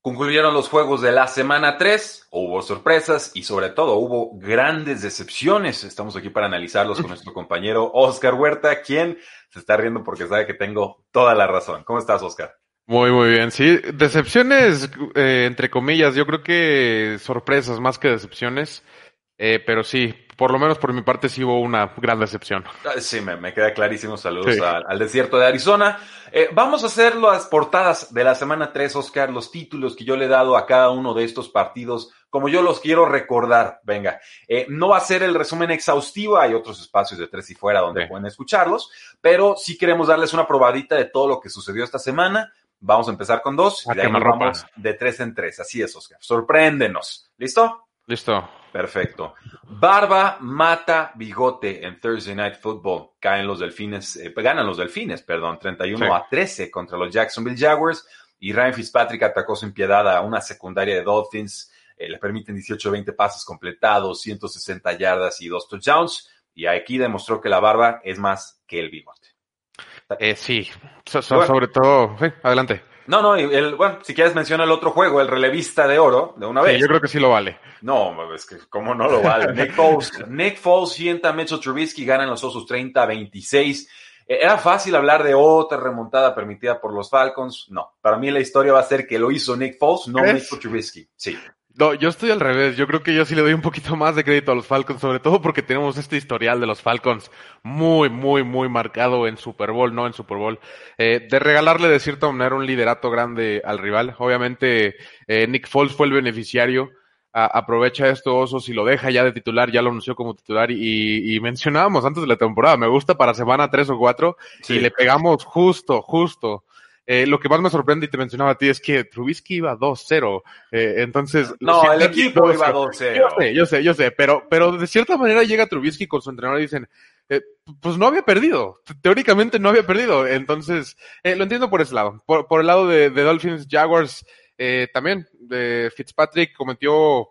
Concluyeron los juegos de la semana 3, hubo sorpresas y sobre todo hubo grandes decepciones. Estamos aquí para analizarlos con nuestro compañero Oscar Huerta, quien se está riendo porque sabe que tengo toda la razón. ¿Cómo estás, Oscar? Muy, muy bien. Sí, decepciones, eh, entre comillas, yo creo que sorpresas más que decepciones, eh, pero sí, por lo menos por mi parte sí hubo una gran decepción. Ah, sí, me, queda clarísimo. Saludos sí. al, al, desierto de Arizona. Eh, vamos a hacer las portadas de la semana 3, Oscar, los títulos que yo le he dado a cada uno de estos partidos, como yo los quiero recordar. Venga, eh, no va a ser el resumen exhaustivo, hay otros espacios de tres y fuera donde sí. pueden escucharlos, pero sí queremos darles una probadita de todo lo que sucedió esta semana. Vamos a empezar con dos, y de ahí nos vamos de tres en tres. Así es, Oscar. Sorpréndenos. ¿Listo? Listo. Perfecto. Barba mata bigote en Thursday Night Football. Caen los delfines, eh, ganan los delfines, perdón, 31 sí. a 13 contra los Jacksonville Jaguars. Y Ryan Fitzpatrick atacó sin piedad a una secundaria de Dolphins. Eh, le permiten 18-20 pases completados, 160 yardas y dos touchdowns. Y aquí demostró que la barba es más que el bigote. Eh, sí, so, so, bueno. sobre todo, sí, adelante. No, no, el, bueno, si quieres menciona el otro juego, el relevista de oro, de una vez. Yo creo que sí lo vale. No, es que cómo no lo vale. Nick Foles, Nick Foles sienta a Mitchell Trubisky, ganan los Osos 30-26. ¿Era fácil hablar de otra remontada permitida por los Falcons? No. Para mí la historia va a ser que lo hizo Nick Foles, no Mitchell Trubisky. Sí. No, yo estoy al revés. Yo creo que yo sí le doy un poquito más de crédito a los Falcons, sobre todo porque tenemos este historial de los Falcons muy, muy, muy marcado en Super Bowl, no en Super Bowl, eh, de regalarle de cierta manera un liderato grande al rival. Obviamente, eh, Nick Foles fue el beneficiario. A, aprovecha esto Osos y lo deja ya de titular, ya lo anunció como titular y, y mencionábamos antes de la temporada, me gusta para semana 3 o 4 sí. y le pegamos justo, justo. Eh, lo que más me sorprende y te mencionaba a ti es que Trubisky iba 2-0. Eh, entonces. No, el equipo iba 2-0. Yo sé, yo sé, yo sé. Pero, pero de cierta manera llega Trubisky con su entrenador y dicen, eh, pues no había perdido. Teóricamente no había perdido. Entonces, lo entiendo por ese lado. Por, por el lado de, de Dolphins Jaguars, eh, también, de Fitzpatrick cometió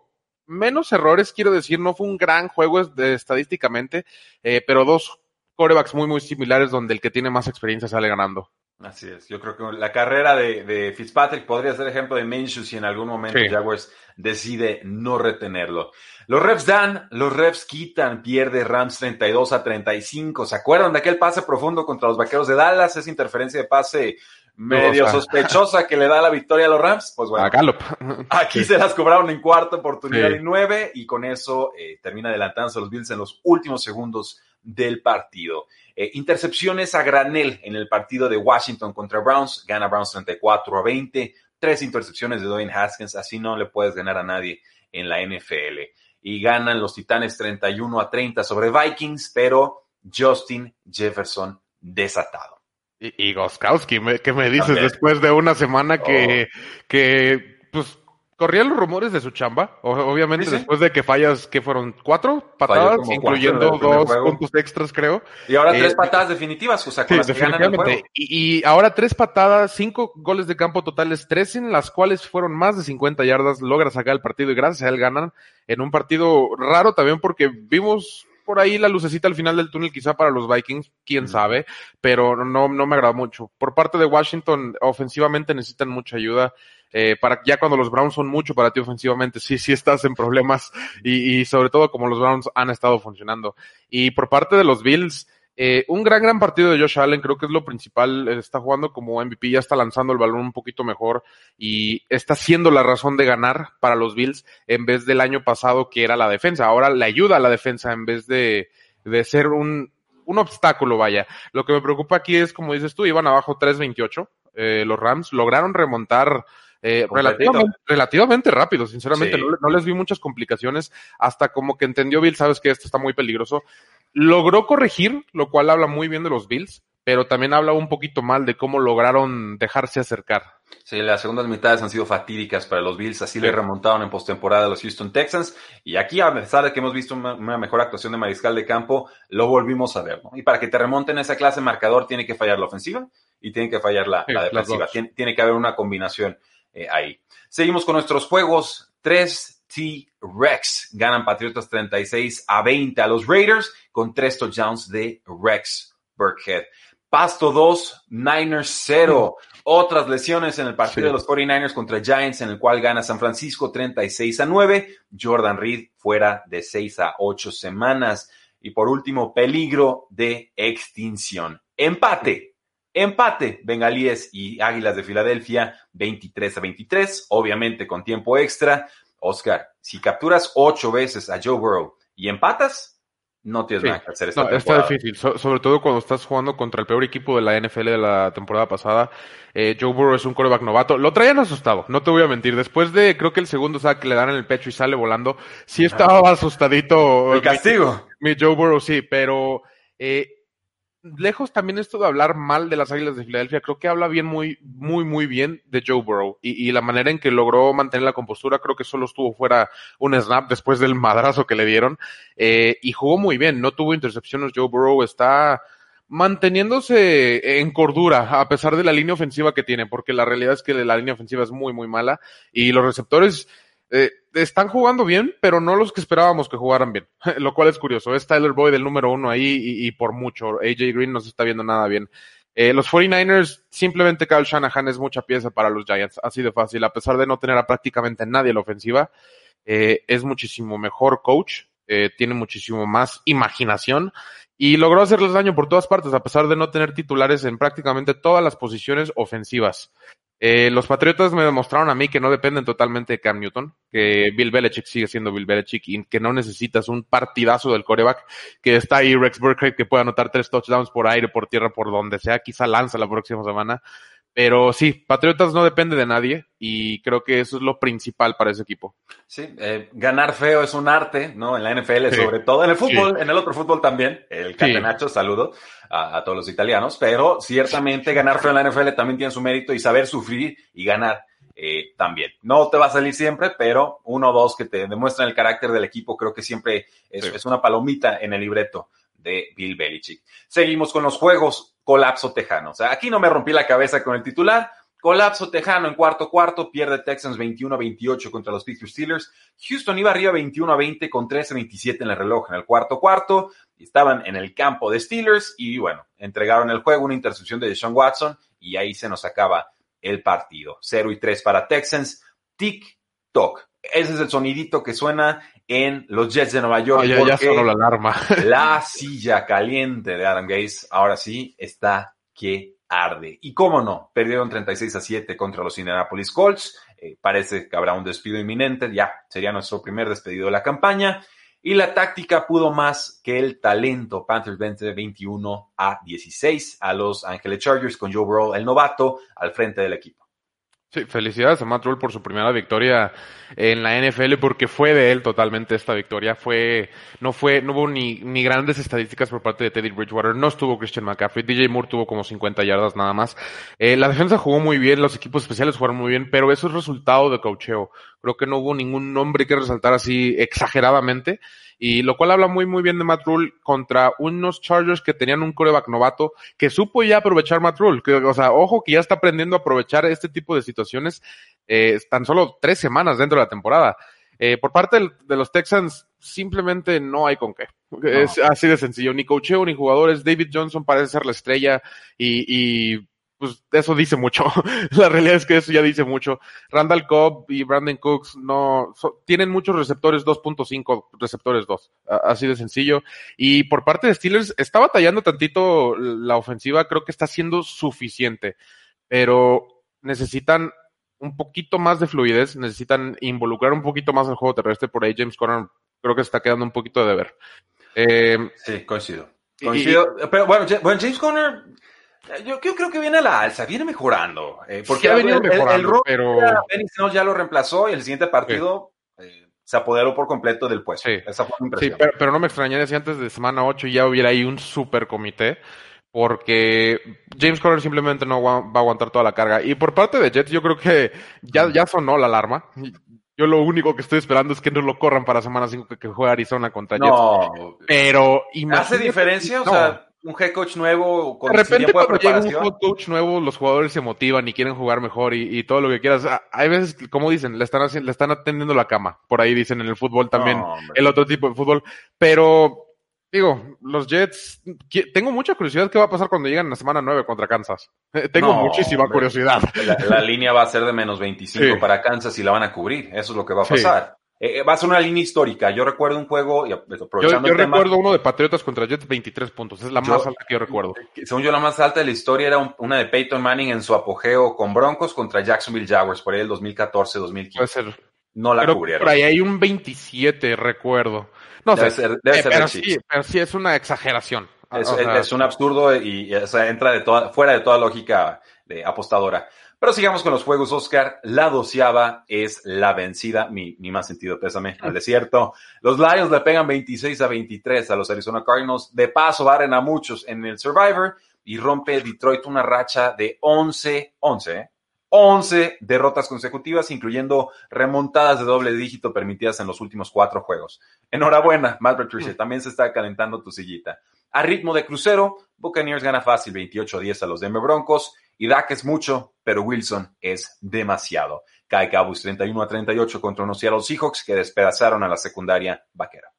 menos errores, quiero decir. No fue un gran juego de, estadísticamente, pero dos corebacks muy, muy similares donde el que tiene más experiencia sale ganando. Así es, yo creo que la carrera de, de Fitzpatrick podría ser ejemplo de Minshew si en algún momento sí. Jaguars decide no retenerlo. Los refs dan, los refs quitan, pierde Rams 32 a 35. ¿Se acuerdan de aquel pase profundo contra los Vaqueros de Dallas? Esa interferencia de pase medio sospechosa que le da la victoria a los Rams. Pues bueno, a Gallup. aquí se las cobraron en cuarta oportunidad sí. y nueve y con eso eh, termina adelantándose los Bills en los últimos segundos del partido. Eh, intercepciones a granel en el partido de Washington contra Browns. Gana Browns 34 a 20. Tres intercepciones de Dwayne Haskins. Así no le puedes ganar a nadie en la NFL. Y ganan los Titanes 31 a 30 sobre Vikings, pero Justin Jefferson desatado. Y, y Goskowski, ¿qué me dices después de una semana que, oh. que pues corrían los rumores de su chamba, obviamente después de que fallas, que fueron cuatro patadas, incluyendo dos puntos extras, creo. Y ahora eh, tres patadas definitivas, o sea, con sí, las que ganan el juego. Y, y, ahora tres patadas, cinco goles de campo totales, tres en las cuales fueron más de 50 yardas, logra sacar el partido y gracias a él ganan en un partido raro también porque vimos por ahí la lucecita al final del túnel quizá para los Vikings, quién mm. sabe, pero no, no me agrada mucho. Por parte de Washington, ofensivamente necesitan mucha ayuda. Eh, para ya cuando los Browns son mucho para ti ofensivamente, sí, sí estás en problemas y, y sobre todo como los Browns han estado funcionando. Y por parte de los Bills, eh, un gran, gran partido de Josh Allen, creo que es lo principal. Está jugando como MVP, ya está lanzando el balón un poquito mejor y está siendo la razón de ganar para los Bills en vez del año pasado que era la defensa. Ahora le ayuda a la defensa en vez de, de ser un, un obstáculo, vaya. Lo que me preocupa aquí es, como dices tú, iban abajo 3-28 eh, los Rams, lograron remontar eh, relativamente, rápido, sinceramente. No, les vi muchas complicaciones hasta como que entendió Bill, sabes que esto está muy peligroso. Logró corregir, lo cual habla muy bien de los Bills, pero también habla un poquito mal de cómo lograron dejarse acercar. Sí, las segundas mitades han sido fatídicas para los Bills, así le remontaron en postemporada a los Houston Texans. Y aquí, a pesar de que hemos visto una, mejor actuación de mariscal de campo, lo volvimos a ver. Y para que te remonten esa clase marcador, tiene que fallar la ofensiva y tiene que fallar la, defensiva. Tiene, que haber una combinación eh, ahí. Seguimos con nuestros juegos. 3 T-Rex ganan Patriotas 36 a 20 a los Raiders con tres touchdowns de Rex Burkhead. Pasto 2, Niners 0. Otras lesiones en el partido de los 49ers contra Giants, en el cual gana San Francisco 36 a 9. Jordan Reed fuera de 6 a 8 semanas. Y por último, peligro de extinción. Empate. Empate. Bengalíes y Águilas de Filadelfia 23 a 23. Obviamente con tiempo extra. Oscar, si capturas ocho veces a Joe Burrow y empatas, no tienes nada que hacer esta no, Está difícil, sobre todo cuando estás jugando contra el peor equipo de la NFL de la temporada pasada. Eh, Joe Burrow es un coreback novato. Lo traían asustado, no te voy a mentir. Después de, creo que el segundo sack le dan en el pecho y sale volando, sí estaba asustadito. El castigo. Mi, Joe Burrow, sí, pero eh, lejos también esto de hablar mal de las Águilas de Filadelfia, creo que habla bien, muy, muy, muy bien de Joe Burrow. Y, la manera en que logró mantener la compostura, creo que solo estuvo fuera un snap después del madrazo que le dieron. Eh, y jugó muy bien, no tuvo intercepciones. Joe Burrow, está manteniéndose en cordura a pesar de la línea ofensiva que tiene, porque la realidad es que la línea ofensiva es muy, muy mala. Y los receptores eh, están jugando bien, pero no los que esperábamos que jugaran bien, lo cual es curioso. Es Tyler Boyd el número uno ahí y, por mucho. AJ Green no se está viendo nada bien. Eh, los 49ers, simplemente Kyle Shanahan es mucha pieza para los Giants, así de fácil. A pesar de no tener a prácticamente nadie en la ofensiva, eh, es muchísimo mejor coach, eh, tiene muchísimo más imaginación y logró hacerles daño por todas partes, a pesar de no tener titulares en prácticamente todas las posiciones ofensivas. Eh, los Patriotas me demostraron a mí que no dependen totalmente de Cam Newton, que Bill Belichick sigue siendo Bill Belichick y que no necesitas un partidazo del coreback, que está ahí Rex Burkhead que puede anotar tres touchdowns por aire, por tierra, por donde sea, quizá lanza la próxima semana. Pero sí, Patriotas no depende de nadie y creo que eso es lo principal para ese equipo. Sí, eh, ganar feo es un arte, ¿no? En la NFL sobre todo, en el fútbol, en el otro fútbol también, el Catenacho, saludo a, todos los italianos, pero ciertamente ganar feo en la NFL también tiene su mérito y saber sufrir y ganar eh, también. No te va a salir siempre, pero uno o dos que te demuestran el carácter del equipo creo que siempre es, es una palomita en el libreto de Bill Belichick. Seguimos con los juegos colapso tejano. O sea, aquí no me rompí la cabeza con el titular. Colapso tejano en cuarto cuarto, pierde Texans 21 a 28 contra los Pittsburgh Steelers. Houston iba arriba 21 a 20 con 13 a 27 en el reloj en el cuarto cuarto. Estaban en el campo de Steelers y bueno, entregaron el juego, una intercepción de Deshaun Watson y ahí se nos acaba el partido. 0 y 3 para Texans. Tic toc. Ese es el sonidito que suena en los Jets de Nueva York. ya, sonó la alarma. la silla caliente de Adam Gates ahora sí está que arde. Y cómo no, perdieron 36 a 7 contra los Indianapolis Colts. Eh, parece que habrá un despido inminente. Ya sería nuestro primer despedido de la campaña. Y la táctica pudo más que el talento. Panthers vence 21 a 16 a los Angeles Chargers con Joe Burrow, el novato, al frente del equipo. Sí, felicidades a Matt Rule por su primera victoria en la NFL porque fue de él totalmente esta victoria. Fue, no fue, no hubo ni, grandes estadísticas por parte de Teddy Bridgewater. No estuvo Christian McCaffrey. DJ Moore tuvo como 50 yardas nada más. Eh, la defensa jugó muy bien, los equipos especiales jugaron muy bien, pero eso es resultado de cocheo. Creo que no hubo ningún nombre que resaltar así exageradamente y lo cual habla muy muy bien de Matt Rule contra unos Chargers que tenían un coreback novato que supo ya aprovechar Matt Rule, que, o sea, ojo que ya está aprendiendo a aprovechar este tipo de situaciones eh, tan solo tres semanas dentro de la temporada. Eh, por parte de los Texans, simplemente no hay con qué. Es así de sencillo. Ni cocheo ni jugadores. David Johnson parece ser la estrella y, y pues eso dice mucho. la realidad es que eso ya dice mucho. Randall Cobb y Brandon Cooks no tienen muchos receptores 2.5, receptores 2, así de sencillo. Y por parte de Steelers está batallando tantito la ofensiva, creo que está siendo suficiente, pero necesitan un poquito más de fluidez, necesitan involucrar un poquito más el juego terrestre por ahí James Conner creo que se está quedando un poquito de ver. Eh, sí, coincido. Coincido, pero bueno, bueno, James Conner Yo, creo que viene a la alza, viene mejorando. Eh, porque ha venido mejorando, el, pero... Ya, ya lo reemplazó y el siguiente partido eh, se apoderó por completo del puesto. Sí, Esa fue sí pero, no me extrañaría si antes de semana 8 ya hubiera ahí un super comité porque James Conner simplemente no va a aguantar toda la carga. Y por parte de Jets, yo creo que ya, ya sonó la alarma. Yo lo único que estoy esperando es que no lo corran para semana 5 que, juegue Arizona contra Jets. No. Pero ¿Hace diferencia? O sea, un head coach nuevo con de repente cuando llega un head coach nuevo los jugadores se motivan y quieren jugar mejor y, todo lo que quieras ah, hay veces como dicen le están haciendo, le están atendiendo la cama por ahí dicen en el fútbol también el otro tipo de fútbol pero Digo, los Jets, tengo mucha curiosidad qué va a pasar cuando llegan en la semana 9 contra Kansas. Eh, tengo muchísima curiosidad. La, línea va a ser de menos 25 para Kansas y la van a cubrir. Eso es lo que va a pasar. Eh, va a ser una línea histórica. Yo recuerdo un juego, y aprovechando Yo, yo recuerdo uno de Patriotas contra Jets, 23 puntos. Es la más alta que yo recuerdo. Según yo, la más alta de la historia era una de Peyton Manning en su apogeo con Broncos contra Jacksonville Jaguars, por ahí el 2014-2015. Puede ser. No la cubrieron. Por ahí hay un 27, recuerdo. No debe sé, ser, debe eh, ser pero, sí, pero, sí, es una exageración. Es, es un absurdo y o sea, entra de toda, fuera de toda lógica de apostadora. Pero sigamos con los juegos, Oscar. La doceava es la vencida, mi, mi más sentido pésame, al desierto. Los Lions le pegan 26 a 23 a los Arizona Cardinals. De paso, barren a muchos en el Survivor y rompe Detroit una racha de 11, 11, ¿eh? 11 derrotas consecutivas, incluyendo remontadas de doble dígito permitidas en los últimos cuatro juegos. Enhorabuena, Matt Patricia, también se está calentando tu sillita. A ritmo de crucero, Buccaneers gana fácil 28-10 a los Denver Broncos y Dak es mucho, pero Wilson es demasiado. Cae Cabus 31 38 contra unos Seattle Seahawks que despedazaron a la secundaria vaquera.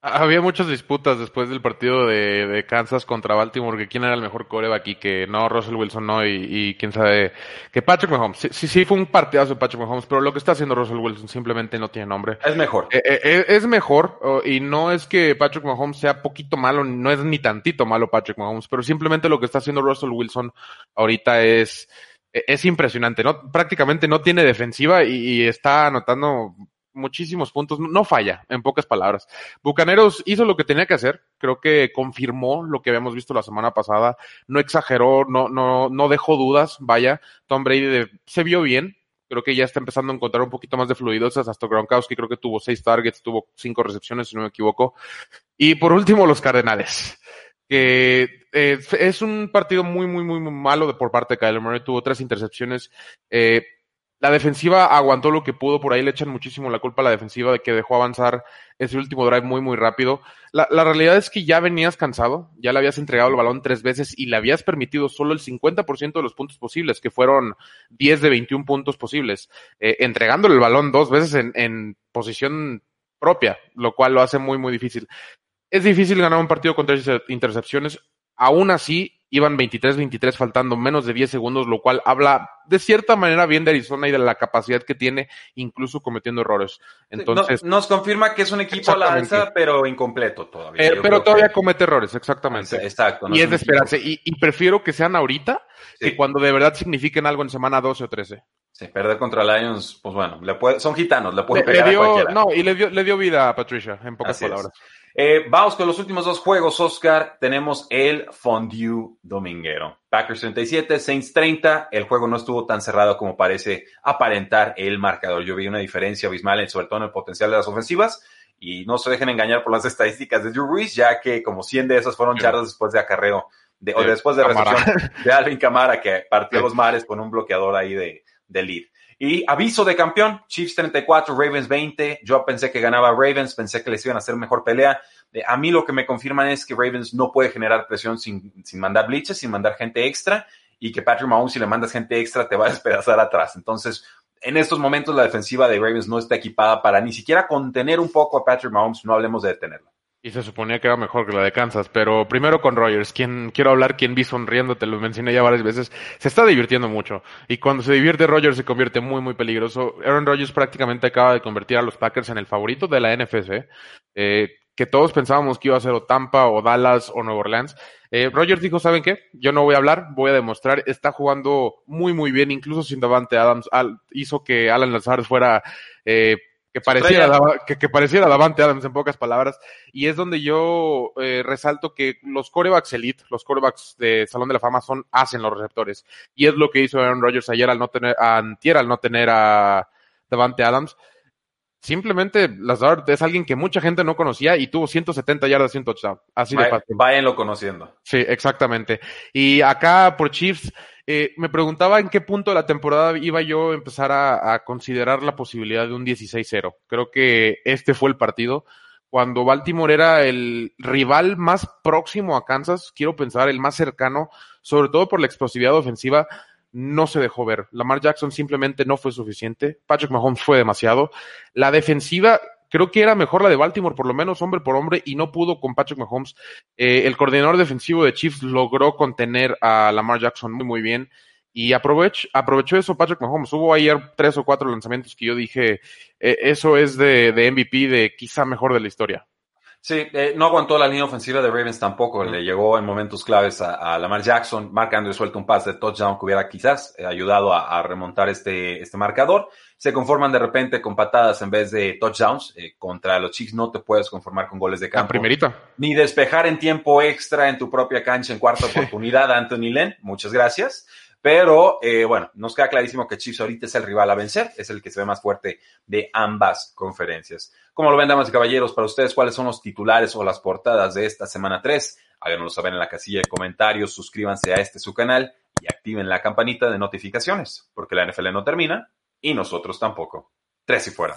Había muchas disputas después del partido de, Kansas contra Baltimore, que quién era el mejor coreback aquí, que no, Russell Wilson no, y, quién sabe, que Patrick Mahomes. Sí, sí, fue un partidazo de Patrick Mahomes, pero lo que está haciendo Russell Wilson simplemente no tiene nombre. Es mejor. Eh, eh, eh, es mejor, y no es que Patrick Mahomes sea poquito malo, no es ni tantito malo Patrick Mahomes, pero simplemente lo que está haciendo Russell Wilson ahorita es, es impresionante, ¿no? Prácticamente no tiene defensiva y está anotando muchísimos puntos, no falla, en pocas palabras. Bucaneros hizo lo que tenía que hacer, creo que confirmó lo que habíamos visto la semana pasada, no exageró, no, no, no dejó dudas, vaya, Tom Brady se vio bien, creo que ya está empezando a encontrar un poquito más de fluidos, hasta Gronkowski creo que tuvo seis targets, tuvo cinco recepciones, si no me equivoco. Y por último, los Cardenales que eh, es un partido muy, muy, muy, muy malo de, por parte de Kyler Murray. Tuvo tres intercepciones. Eh, la defensiva aguantó lo que pudo, por ahí le echan muchísimo la culpa a la defensiva de que dejó avanzar ese último drive muy, muy rápido. La, la, realidad es que ya venías cansado, ya le habías entregado el balón tres veces y le habías permitido solo el 50% de los puntos posibles, que fueron 10 de 21 puntos posibles, eh, entregándole el balón dos veces en, en posición propia, lo cual lo hace muy, muy difícil. Es difícil ganar un partido con tres intercepciones, aún así iban 23-23 faltando menos de 10 segundos, lo cual habla de cierta manera bien de Arizona y de la capacidad que tiene, incluso cometiendo errores. Entonces, nos confirma que es un equipo a la alza, pero incompleto todavía. Eh, pero todavía comete errores, exactamente. Exacto. y es, de esperarse. Y, prefiero que sean ahorita que cuando de verdad signifiquen algo en semana 12 o 13. Sí, perder contra Lions, pues bueno, le puede, son gitanos, le puede pegar dio, a cualquiera. No, y le dio, le dio vida a Patricia, en pocas palabras. Eh, vamos con los últimos dos juegos, Oscar. Tenemos el Fondue Dominguero. Packers 37, Saints 30. El juego no estuvo tan cerrado como parece aparentar el marcador. Yo vi una diferencia abismal, sobre todo en el potencial de las ofensivas. Y no se dejen engañar por las estadísticas de Drew Brees, ya que como 100 de esas fueron yardas después de acarreo, de, o después de recepción de Alvin Camara, que partió los mares con un bloqueador ahí de, de lead. Y aviso de campeón, Chiefs 34, Ravens 20. Yo pensé que ganaba Ravens, pensé que les iban a hacer mejor pelea. Eh, a mí lo que me confirman es que Ravens no puede generar presión sin, sin mandar blitzes, sin mandar gente extra, y que Patrick Mahomes, si le mandas gente extra, te va a despedazar atrás. Entonces, en estos momentos la defensiva de Ravens no está equipada para ni siquiera contener un poco a Patrick Mahomes, no hablemos de detenerlo. Y se suponía que era mejor que la de Kansas, pero primero con Rogers, quien quiero hablar, quien vi sonriendo, te lo mencioné ya varias veces, se está divirtiendo mucho. Y cuando se divierte Rogers se convierte muy, muy peligroso. Aaron Rodgers prácticamente acaba de convertir a los Packers en el favorito de la NFC, eh, que todos pensábamos que iba a ser o Tampa o Dallas o Nueva Orleans. Eh, Rogers dijo, ¿saben qué? Yo no voy a hablar, voy a demostrar, está jugando muy, muy bien, incluso sin Davante Adams, hizo que Alan Lazar fuera... Eh, que pareciera, que, que, pareciera Davante Adams en pocas palabras, y es donde yo eh, resalto que los corebacks elite, los corebacks de Salón de la Fama son, hacen los receptores, y es lo que hizo Aaron Rodgers ayer al no tener, antier al no tener a Davante Adams, simplemente Lazard es alguien que mucha gente no conocía y tuvo 170 yardas y un touchdown. Así de fácil. Váyanlo conociendo. Sí, exactamente. Y acá por Chiefs, eh, me preguntaba en qué punto de la temporada iba yo a empezar a, considerar la posibilidad de un 16-0. Creo que este fue el partido. Cuando Baltimore era el rival más próximo a Kansas, quiero pensar el más cercano, sobre todo por la explosividad ofensiva, no se dejó ver. Lamar Jackson simplemente no fue suficiente. Patrick Mahomes fue demasiado. La defensiva creo que era mejor la de Baltimore, por lo menos hombre por hombre, y no pudo con Patrick Mahomes. Eh, el coordinador defensivo de Chiefs logró contener a Lamar Jackson muy, muy bien. Y aprovechó, eso Patrick Mahomes. Hubo ayer tres o cuatro lanzamientos que yo dije, eh, eso es de, de MVP de quizá mejor de la historia. Sí, eh, no aguantó la línea ofensiva de Ravens tampoco. Le llegó en momentos claves a, Lamar Jackson. Mark Andrews suelta un pase de touchdown que hubiera quizás eh, ayudado a, remontar este, este marcador. Se conforman de repente con patadas en vez de touchdowns. Eh, contra los Chiefs no te puedes conformar con goles de campo. primerita. Ni despejar en tiempo extra en tu propia cancha en cuarta oportunidad Anthony Lynn. Muchas gracias. Pero eh, bueno, nos queda clarísimo que Chiefs ahorita es el rival a vencer, es el que se ve más fuerte de ambas conferencias. Como lo ven, damas y caballeros, para ustedes, ¿cuáles son los titulares o las portadas de esta semana 3? Háganoslo saber en la casilla de comentarios, suscríbanse a este su canal y activen la campanita de notificaciones, porque la NFL no termina y nosotros tampoco. Tres y fuera.